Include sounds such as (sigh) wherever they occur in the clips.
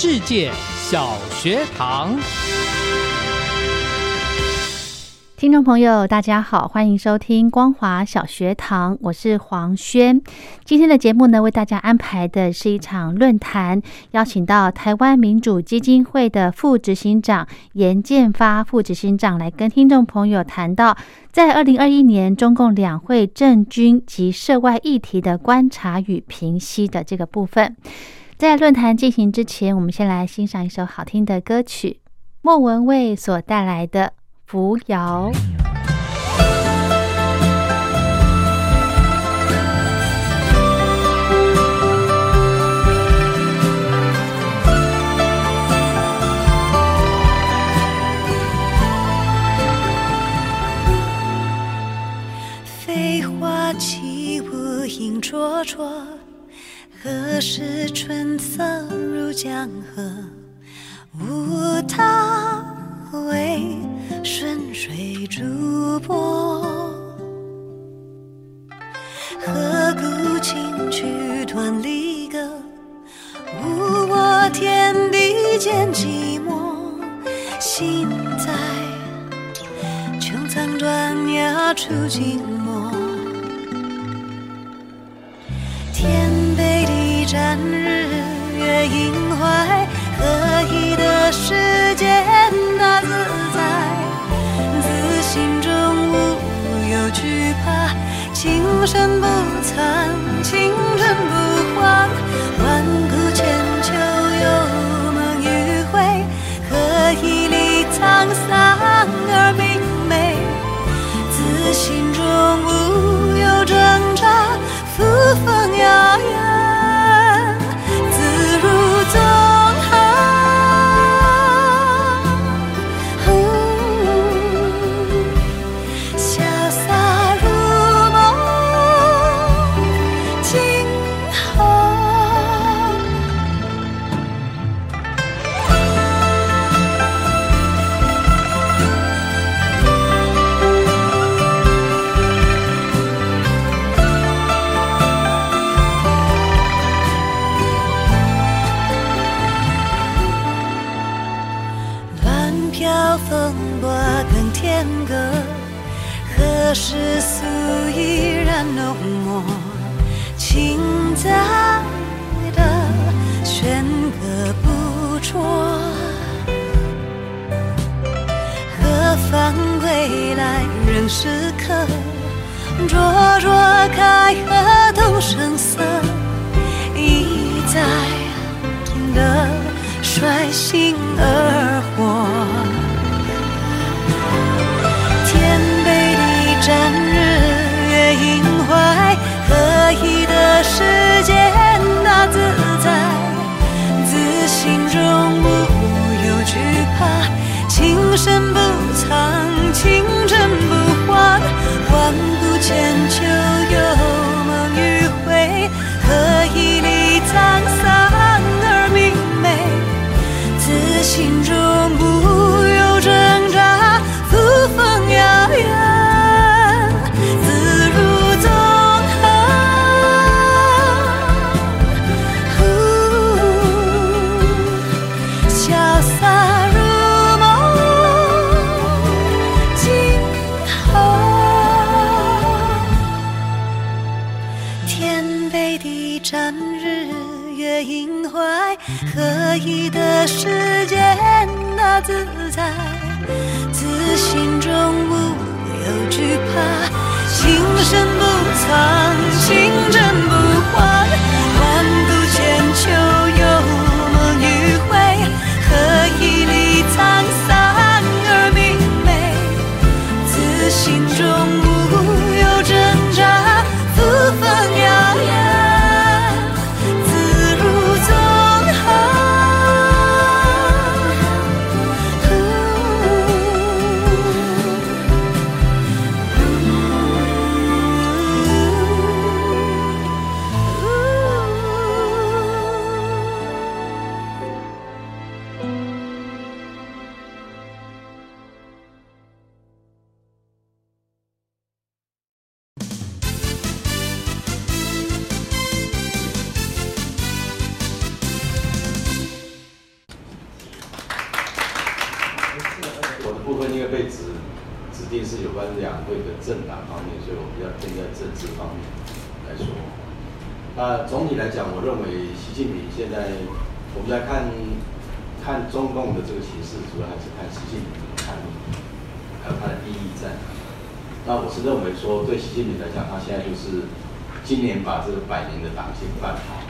世界小学堂，听众朋友，大家好，欢迎收听光华小学堂，我是黄轩。今天的节目呢，为大家安排的是一场论坛，邀请到台湾民主基金会的副执行长严建发副执行长来跟听众朋友谈到，在二零二一年中共两会政军及涉外议题的观察与评析的这个部分。在论坛进行之前，我们先来欣赏一首好听的歌曲，莫文蔚所带来的《扶摇》。飞花起舞影绰绰，何时春色入江河？无他，为顺水逐波。何故轻曲断离歌？无我天地间寂寞。心在穹苍断崖处静北地战，日月萦怀，合一的世间大自在。自心中无有惧怕，情深不残，情真不换。万古千秋有梦与回，何以历沧桑而明媚？自心何方归来仍是客？灼灼开合动声色，一再的率性而活。天北地战，日月盈怀，合一的世间大自在。自心中无有惧怕，情深不千秋有梦余晖，何以历沧桑而明媚？此心中不自在。自心中无有惧怕，情深不藏，情真会的政党方面，所以我比较偏在政治方面来说。那总体来讲，我认为习近平现在我们在看看中共的这个形势，主要还是看习近平怎么看，还有他的利益在哪。那我是认为说，对习近平来讲，他现在就是今年把这个百年的党性办好，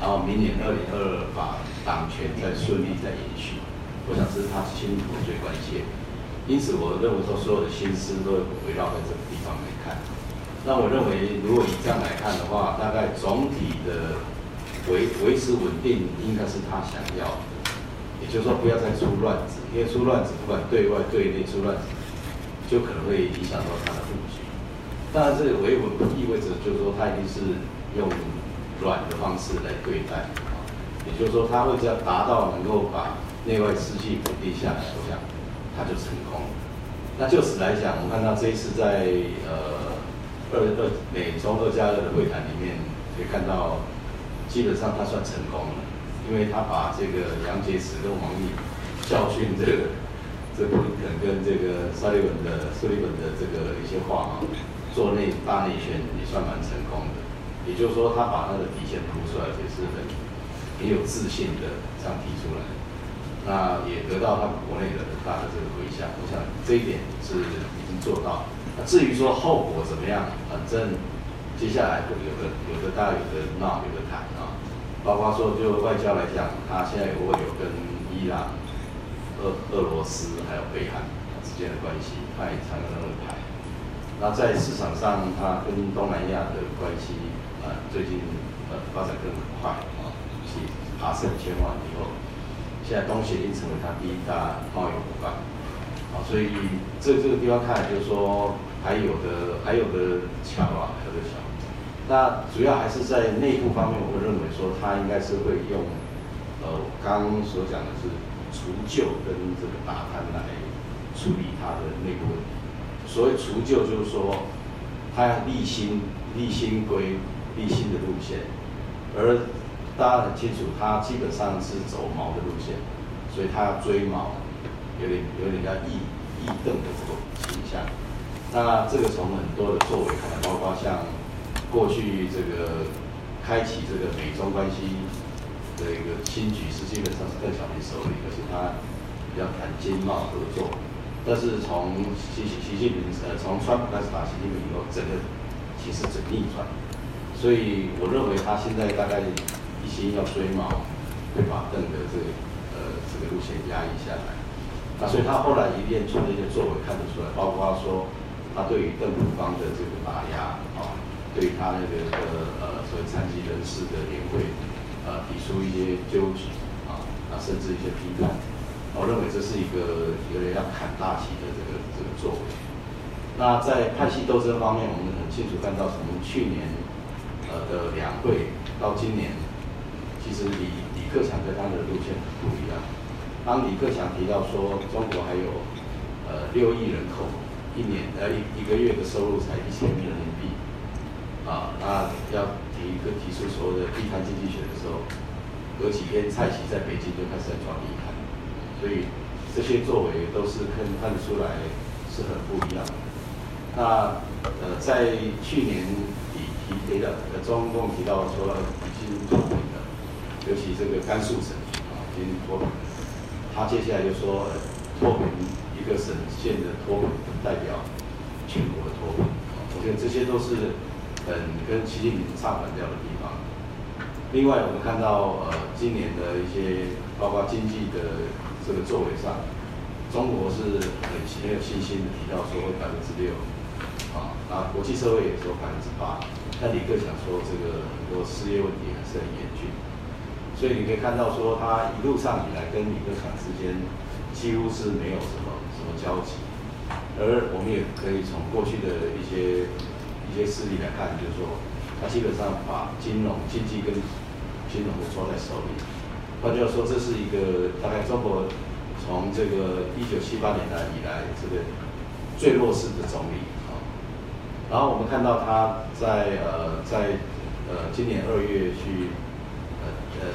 然后明年二零二二把党权再顺利再延续。我想这是他心里头最关切。因此，我认为说所有的心思都围绕在这个地方来看。那我认为，如果以这样来看的话，大概总体的维维持稳定，应该是他想要的。也就是说，不要再出乱子，因为出乱子，不管对外对内出乱子，就可能会影响到他的布局。当然，这个维稳不意味着就是说他一定是用软的方式来对待，也就是说他会这样达到能够把内外士气稳定下来，我想他就成功了。那就此来讲，我们看到这一次在呃二二美中二加二的会谈里面，可以看到基本上他算成功了，因为他把这个杨洁篪跟王毅教训这个这布林肯跟这个沙利文的苏利文的这个一些话啊，做内大内宣也算蛮成功的。也就是说，他把他的底线铺出来，也是很很有自信的这样提出来。那也得到他们国内的很大的这个回响，我想这一点是已经做到。那至于说后果怎么样，反正接下来有的有的大有的闹，有的谈啊，包括说就外交来讲，他现在如果有跟伊朗、俄俄罗斯还有北韩之间的关系，他也常常会谈。那在市场上，它跟东南亚的关系，呃，最近呃发展更快啊，是爬升千万以后。现在东协已经成为它第一大贸易伙伴，啊，所以这这个地方看来就是说还有的还有的桥啊，还有的桥。那主要还是在内部方面，我会认为说它应该是会用，呃，我刚刚所讲的是除旧跟这个打贪来处理它的内部问题。所谓除旧，就是说它要立新立新规立新的路线，而大家很清楚，他基本上是走毛的路线，所以他要追毛，有点有点叫义义邓的这种倾向。那这个从很多的作为看来，包括像过去这个开启这个美中关系的一个新局势，基本上是邓小平手里，而且他比较谈经贸合作。但是从习习习近平呃从川普开始打习近平以后，整个其实整逆转。所以我认为他现在大概。一心要追毛，会把邓的这个呃这个路线压抑下来。那所以他后来一练出的一些作为看得出来，包括说他对于邓普方的这个打压啊，对他那个呃呃所谓残疾人士的联会呃提出一些纠举啊，啊甚至一些批判。我认为这是一个有点要砍大旗的这个这个作为。那在派系斗争方面，我们很清楚看到，从去年呃的两会到今年。其实李李克强跟他的路线很不一样。当李克强提到说中国还有呃六亿人口，一年呃一一个月的收入才一千亿人民币，啊，那要提一个提出所谓的地摊经济学的时候，隔几天蔡奇在北京就开始在抓地摊，所以这些作为都是看看得出来是很不一样的。那呃在去年底提提的呃中共提到说已经。尤其这个甘肃省啊，已经脱贫了。他接下来就说，脱贫，一个省县的脱贫代表全国的脱贫，我觉得这些都是很跟习近平唱反调的地方。另外，我们看到呃今年的一些包括经济的这个作为上，中国是很很有信心的提到说百分之六，啊，那国际社会也说百分之八，但李克强说这个很多失业问题还是很严峻。所以你可以看到，说他一路上以来跟李克强之间几乎是没有什么什么交集，而我们也可以从过去的一些一些事例来看，就是说他基本上把金融、经济跟金融都抓在手里。换句话说，这是一个大概中国从这个一九七八年来以来这个最弱势的总理啊。然后我们看到他在呃在呃今年二月去。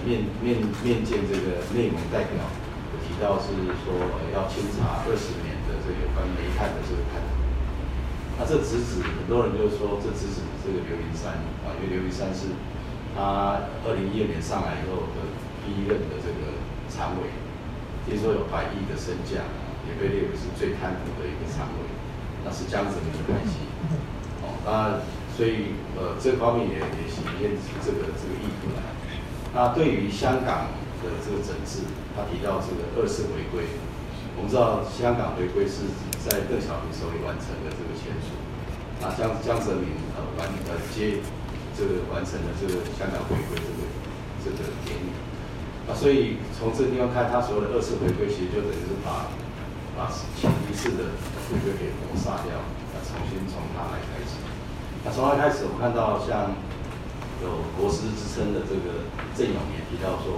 面面面见这个内蒙代表，提到是说要清查二十年的这有关煤炭的这个贪腐。那这直指很多人就说，这直指这个刘云山啊，因为刘云山是他二零一二年上来以后的第一任的这个常委，听说有百亿的身价，也被列为是最贪腐的一个常委，那是江泽民的派系。哦，那所以呃这方面也也显现出这个这个意图来。那对于香港的这个整治，他提到这个二次回归，我们知道香港回归是在邓小平手里完成的这个签署，那江江泽民呃完呃接这个完成了这个香港回归这个这个典礼，啊，所以从这个地方看，他所有的二次回归其实就等于是把把前一次的回归给抹杀掉，那重新从他来开始，那从他开始，我们看到像。有国师之称的这个郑永年提到说，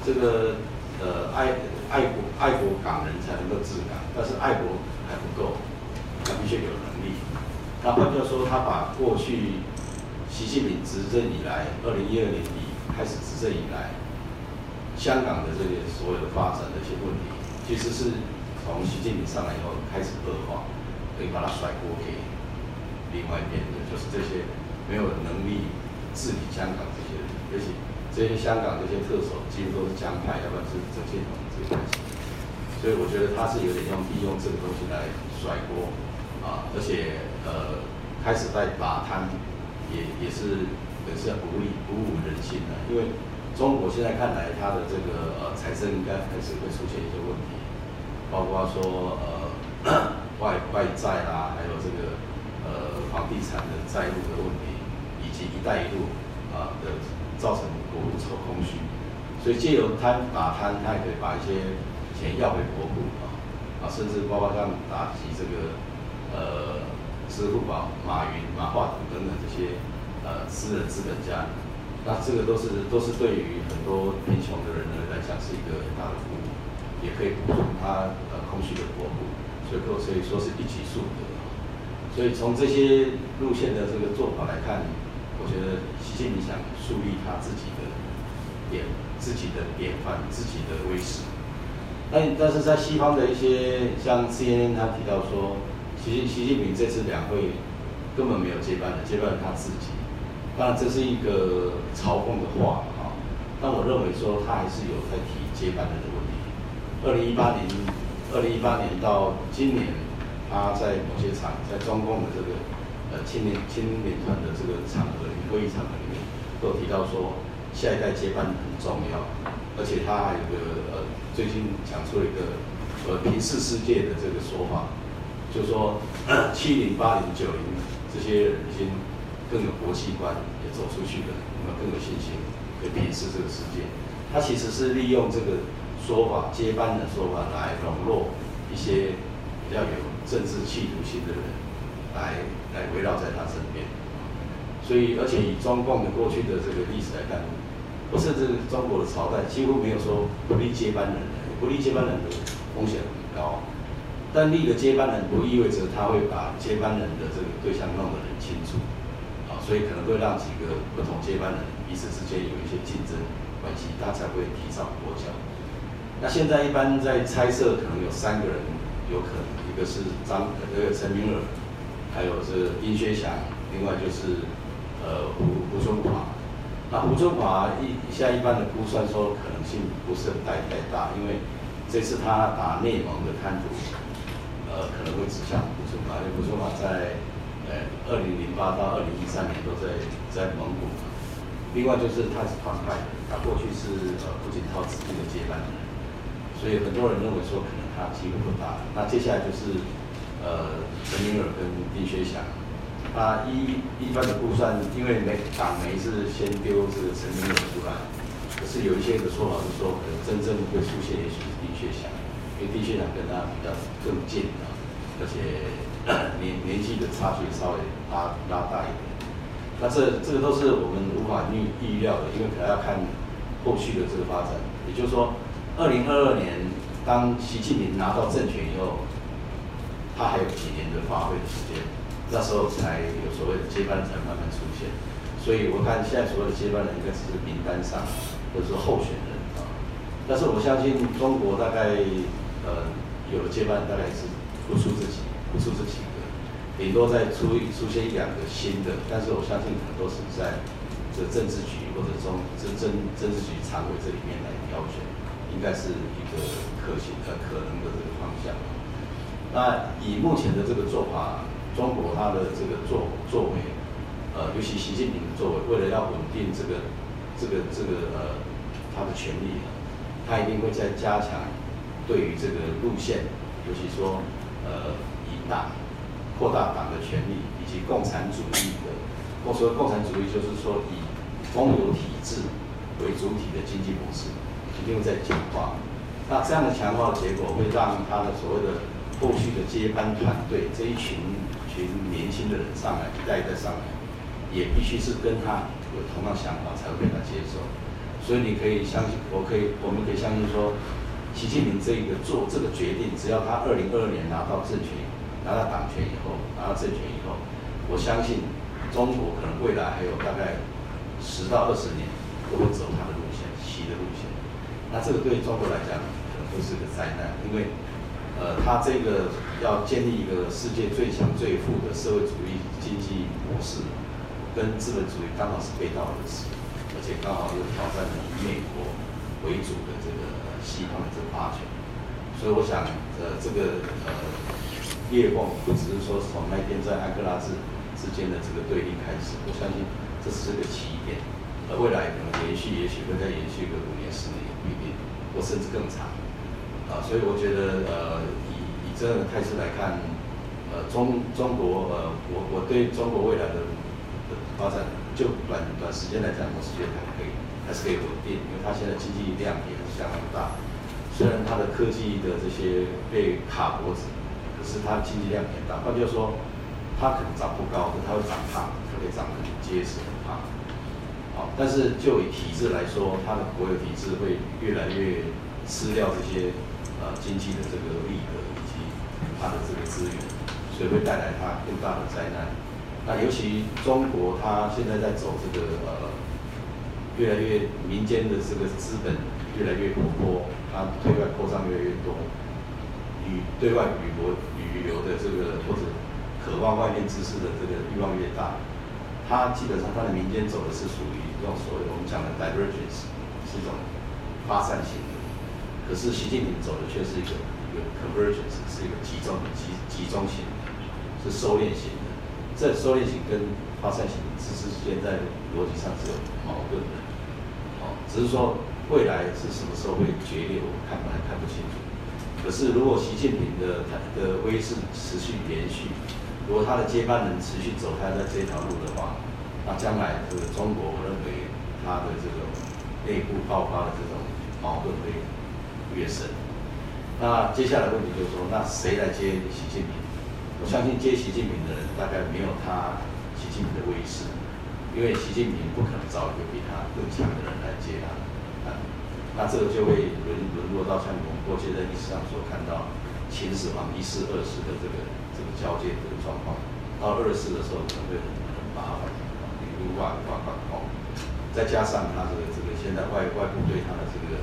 这个呃爱爱国爱国港人才能够治港，但是爱国还不够，他必须有能力。那换句话说，他把过去习近平执政以来，二零一二年底开始执政以来，香港的这些所有的发展的一些问题，其实是从习近平上来以后开始恶化，可以把它甩锅给另外一边的，就是这些没有能力。治理香港这些人，而且这些香港这些特首几乎都是江派，要不然是郑建统这个关系，所以我觉得他是有点用利用这个东西来甩锅啊，而且呃开始在打贪，也也是也是鼓励鼓舞人心的，因为中国现在看来它的这个呃财政应该开始会出现一些问题，包括说呃 (coughs) 外外债啦，还有这个呃房地产的债务的问题。及“一带一路”啊的造成国库超空虚，所以借由贪打贪，他也可以把一些钱要回国库啊啊，甚至包括像打击这个呃支付宝、马云、马化腾等等这些呃私人资本家，那这个都是都是对于很多贫穷的人呢来讲是一个很大的服务，也可以补充他呃空虚的国库，所以可以说是一举数得。所以从这些路线的这个做法来看。我觉得习近平想树立他自己的典、自己的典范、自己的威势。但但是在西方的一些像 CNN 他提到说，习近习近平这次两会根本没有接班人，接班人他自己。当然这是一个嘲讽的话啊。但我认为说他还是有在提接班人的问题。二零一八年，二零一八年到今年，他在某些场在中共的这个。青年青年团的这个场合，会议场合里面，都提到说，下一代接班很重要，而且他还有个呃，最近讲出了一个呃平视世界的这个说法，就说七零八零九零这些人已经更有国际观，也走出去了，那么更有信心可以平视这个世界。他其实是利用这个说法，接班的说法来笼络一些比较有政治企图心的人。来来围绕在他身边，所以而且以中共的过去的这个历史来看，不是这中国的朝代几乎没有说不立接班人，不立接班人的风险很高。但立了接班人不意味着他会把接班人的这个对象弄得很清楚，啊，所以可能会让几个不同接班人彼此之间有一些竞争关系，他才会提早过脚。那现在一般在猜测，可能有三个人有可能，一个是张，这个陈明尔。还有是殷薛祥，另外就是呃胡胡春华。那胡春华一现在一般的估算说可能性不是太太大，因为这次他打内蒙的滩涂，呃，可能会指向胡春华，因为胡春华在呃二零零八到二零一三年都在在蒙古。另外就是他是团派，他过去是呃胡锦涛指定的接班人，所以很多人认为说可能他机会不大。那接下来就是呃陈明尔跟丁薛祥。那一一般的估算，因为每党媒是先丢这个陈明尔出来，可是有一些的说法是说，可能真正会出现也许是丁薛祥，因为丁薛祥跟他比较更近啊，而且 (clears throat) 年年纪的差距稍微拉拉大一点。那这这个都是我们无法预预料的，因为可能要看后续的这个发展。也就是说，二零二二年当习近平拿到政权以后，他还有几年的发挥的时间，那时候才有所谓的接班人才慢慢出现。所以我看现在所有的接班人应该只是名单上或者说候选人啊。但是我相信中国大概呃有了接班大概是不出自己，不出自己。顶多再出出现一两个新的，但是我相信可能都是在这政治局或者中这政政治局常委这里面来挑选，应该是一个可行的可能的这个方向。那以目前的这个做法，中国它的这个作作为，呃，尤其习近平的作为，为了要稳定这个这个这个呃他的权力，他一定会在加强对于这个路线，尤其说呃以党。扩大党的权力，以及共产主义的，我说共产主义就是说以公有体制为主体的经济模式，一定会在强化。那这样的强化的结果，会让他的所谓的后续的接班团队这一群群年轻的人上来，一代一代上来，也必须是跟他有同样想法，才会被他接受。所以你可以相信，我可以，我们可以相信说，习近平这一个做这个决定，只要他二零二二年拿到政权。拿到党权以后，拿到政权以后，我相信中国可能未来还有大概十到二十年都会走他的路线，习的路线。那这个对中国来讲可能会是个灾难，因为呃，他这个要建立一个世界最强最富的社会主义经济模式，跟资本主义刚好是背道而驰，而且刚好又挑战了以美国为主的这个西方的这个霸权。所以我想，呃，这个呃。裂缝不只是说从那天在安哥拉之之间的这个对立开始，我相信这是个起点，而未来可能延续，也许会再延续个五年、十年也不一定，或甚至更长。所以我觉得，呃，以以这样的态势来看，呃，中中国，呃，我我对中国未来的的发展，就短短时间来讲，我是觉得还可以，还是可以稳定，因为它现在经济量也是相当大，虽然它的科技的这些被卡脖子。可是它经济量很大，换句话说，它可能长不高，它会长胖，它可以长得很结实、很胖。好，但是就以体制来说，它的国有体制会越来越吃掉这些呃经济的这个利得以及它的这个资源，所以会带来它更大的灾难。那尤其中国，它现在在走这个呃越来越民间的这个资本越来越活泼，它对外扩张越来越多。与对外旅游旅游的这个或者渴望外面知识的这个欲望越大，它基本上它的民间走的是属于这种所谓我们讲的 divergence，是一种发散型。可是习近平走的却是一个一个 convergence，是一个集中集集中型的，是收敛型的。这收敛型跟发散型只是现在逻辑上是有矛盾的。哦，只是说未来是什么时候会决裂，我看还看不清楚。可是，如果习近平的他的威势持续延续，如果他的接班人持续走他的这条路的话，那将来这个中国，我认为他的这种内部爆发的这种矛盾会越深。那接下来问题就是说，那谁来接习近平？我相信接习近平的人大概没有他习近平的威势，因为习近平不可能找一个比他更强的人来接他。那这个就会沦沦落到像我们过去在历史上所看到秦始皇一世、二世的这个这个交接这个状况，到二世的时候可能会很很麻烦，比如外外管控，再加上他这个这个现在外外部对他的这个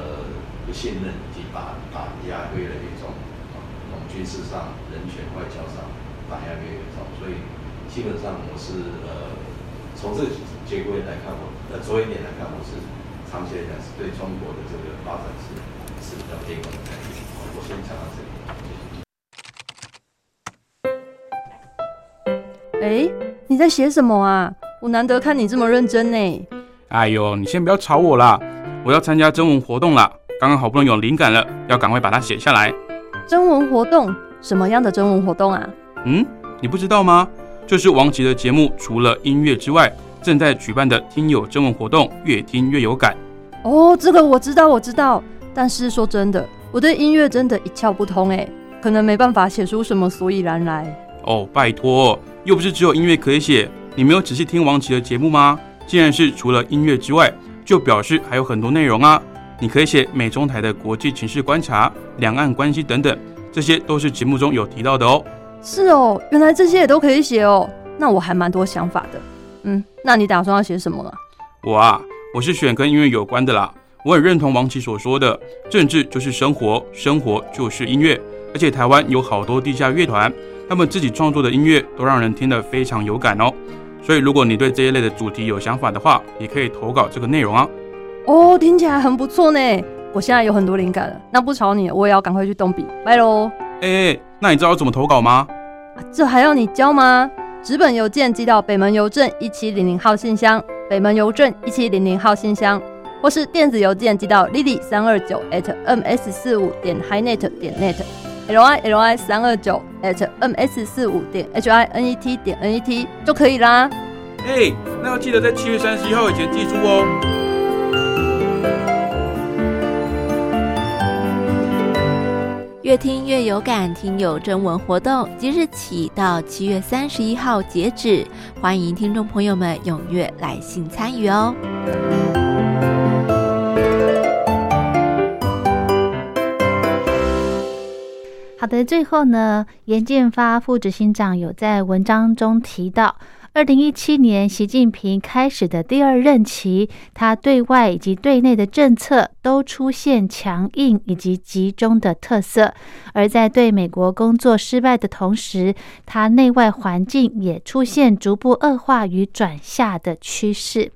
呃不信任以及打打压越来越重，从军事上、人权、外交上打压越来越重，所以基本上我是呃从这个结果来看，我呃着眼点来看，我是。长期来讲是对中国的这个发展是是比较悲观的。我先讲到这里。哎，你在写什么啊？我难得看你这么认真呢。哎呦，你先不要吵我啦！我要参加征文活动啦，刚刚好不容易有灵感了，要赶快把它写下来。征文活动？什么样的征文活动啊？嗯，你不知道吗？就是王琦的节目，除了音乐之外，正在举办的听友征文活动，越听越有感。哦，这个我知道，我知道。但是说真的，我对音乐真的一窍不通哎，可能没办法写出什么所以然来。哦，拜托，又不是只有音乐可以写。你没有仔细听王琦的节目吗？既然是除了音乐之外，就表示还有很多内容啊。你可以写美中台的国际情势观察、两岸关系等等，这些都是节目中有提到的哦。是哦，原来这些也都可以写哦。那我还蛮多想法的。嗯，那你打算要写什么啊？我啊，我是选跟音乐有关的啦。我很认同王琦所说的，政治就是生活，生活就是音乐。而且台湾有好多地下乐团，他们自己创作的音乐都让人听得非常有感哦。所以如果你对这一类的主题有想法的话，也可以投稿这个内容啊。哦，听起来很不错呢。我现在有很多灵感了，那不吵你，我也要赶快去动笔，拜喽。哎，那你知道怎么投稿吗？这还要你教吗？纸本邮件寄到北门邮政一七零零号信箱，北门邮政一七零零号信箱，或是电子邮件寄到 lily 三二九 at ms 四五点 highnet 点 net，l i l i 三二九 at ms 四五点 h i n e t 点 n e t 就可以啦。哎，那要记得在七月三十一号以前寄出哦。越听越有感，听友征文活动即日起到七月三十一号截止，欢迎听众朋友们踊跃来信参与哦。好的，最后呢，严建发副执行长有在文章中提到。二零一七年，习近平开始的第二任期，他对外以及对内的政策都出现强硬以及集中的特色。而在对美国工作失败的同时，他内外环境也出现逐步恶化与转下的趋势。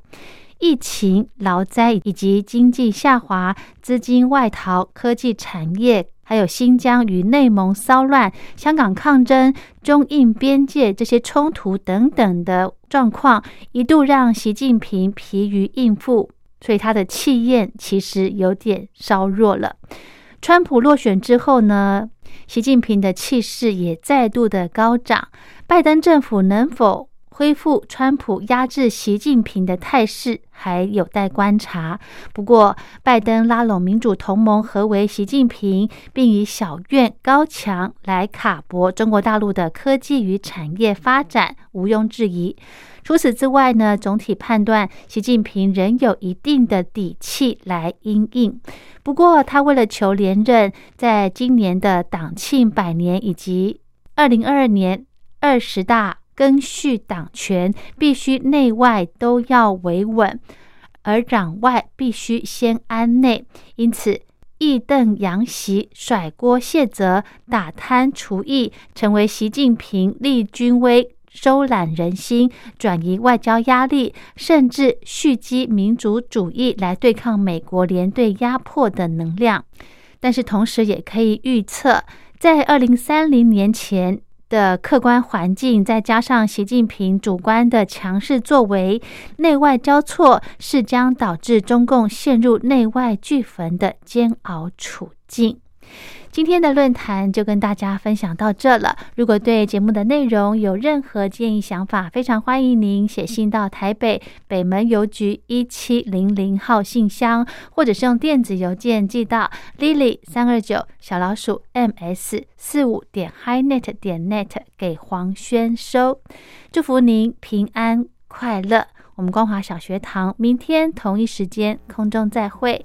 疫情、劳灾以及经济下滑、资金外逃、科技产业。还有新疆与内蒙骚乱、香港抗争、中印边界这些冲突等等的状况，一度让习近平疲于应付，所以他的气焰其实有点稍弱了。川普落选之后呢，习近平的气势也再度的高涨。拜登政府能否？恢复川普压制习近平的态势还有待观察。不过，拜登拉拢民主同盟合围习近平，并以小院高墙来卡脖中国大陆的科技与产业发展，毋庸置疑。除此之外呢，总体判断习近平仍有一定的底气来应应。不过，他为了求连任，在今年的党庆百年以及二零二二年二十大。根续党权必须内外都要维稳，而攘外必须先安内。因此，义邓扬习、甩锅卸责、打贪除异，成为习近平立军威、收揽人心、转移外交压力，甚至蓄积民族主义来对抗美国联队压迫的能量。但是，同时也可以预测，在二零三零年前。的客观环境，再加上习近平主观的强势作为，内外交错，是将导致中共陷入内外俱焚的煎熬处境。今天的论坛就跟大家分享到这了。如果对节目的内容有任何建议想法，非常欢迎您写信到台北北门邮局一七零零号信箱，或者是用电子邮件寄到 lily 三二九小老鼠 ms 四五点 highnet 点 net 给黄轩收。祝福您平安快乐。我们光华小学堂明天同一时间空中再会。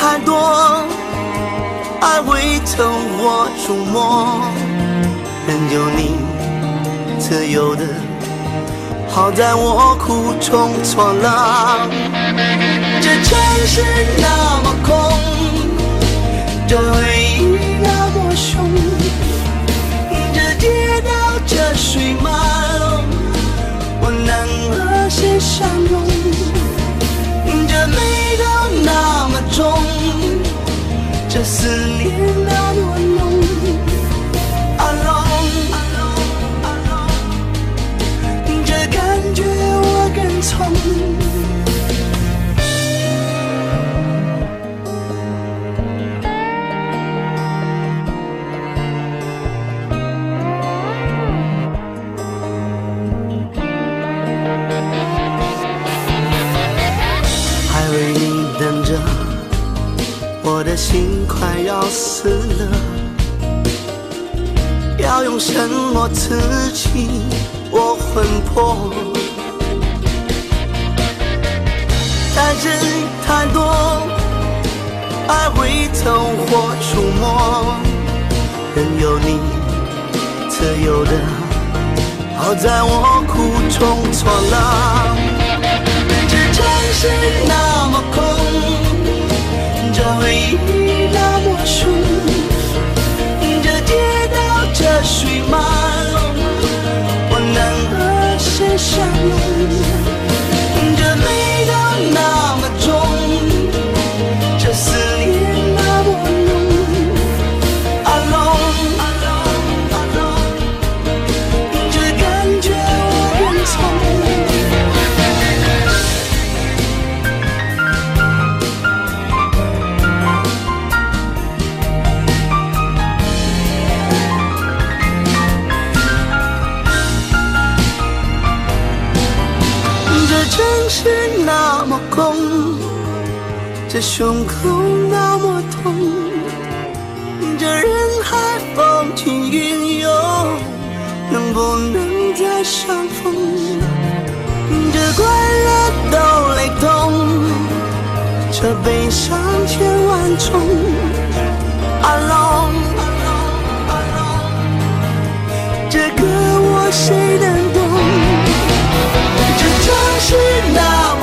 太多，爱会透我触摸，任由你自由的，好在我苦中作乐。这城市那么空，这回忆那么凶，这街道这水马龙，我能和谁相拥？这美到那么重，这思念那么浓。Alone，这感觉我更从。我的心快要死了，要用什么刺激我魂魄？太深太多，爱会透或触摸，任由你自由的，好在我苦中作乐。这城市那么空，回忆那么凶，这街道这水马龙，我能和谁相拥？空，这胸口那么痛，这人海风起云涌，能不能再相逢？这快乐都雷同，这悲伤千万种。Alone，这歌我谁能懂？这城市那么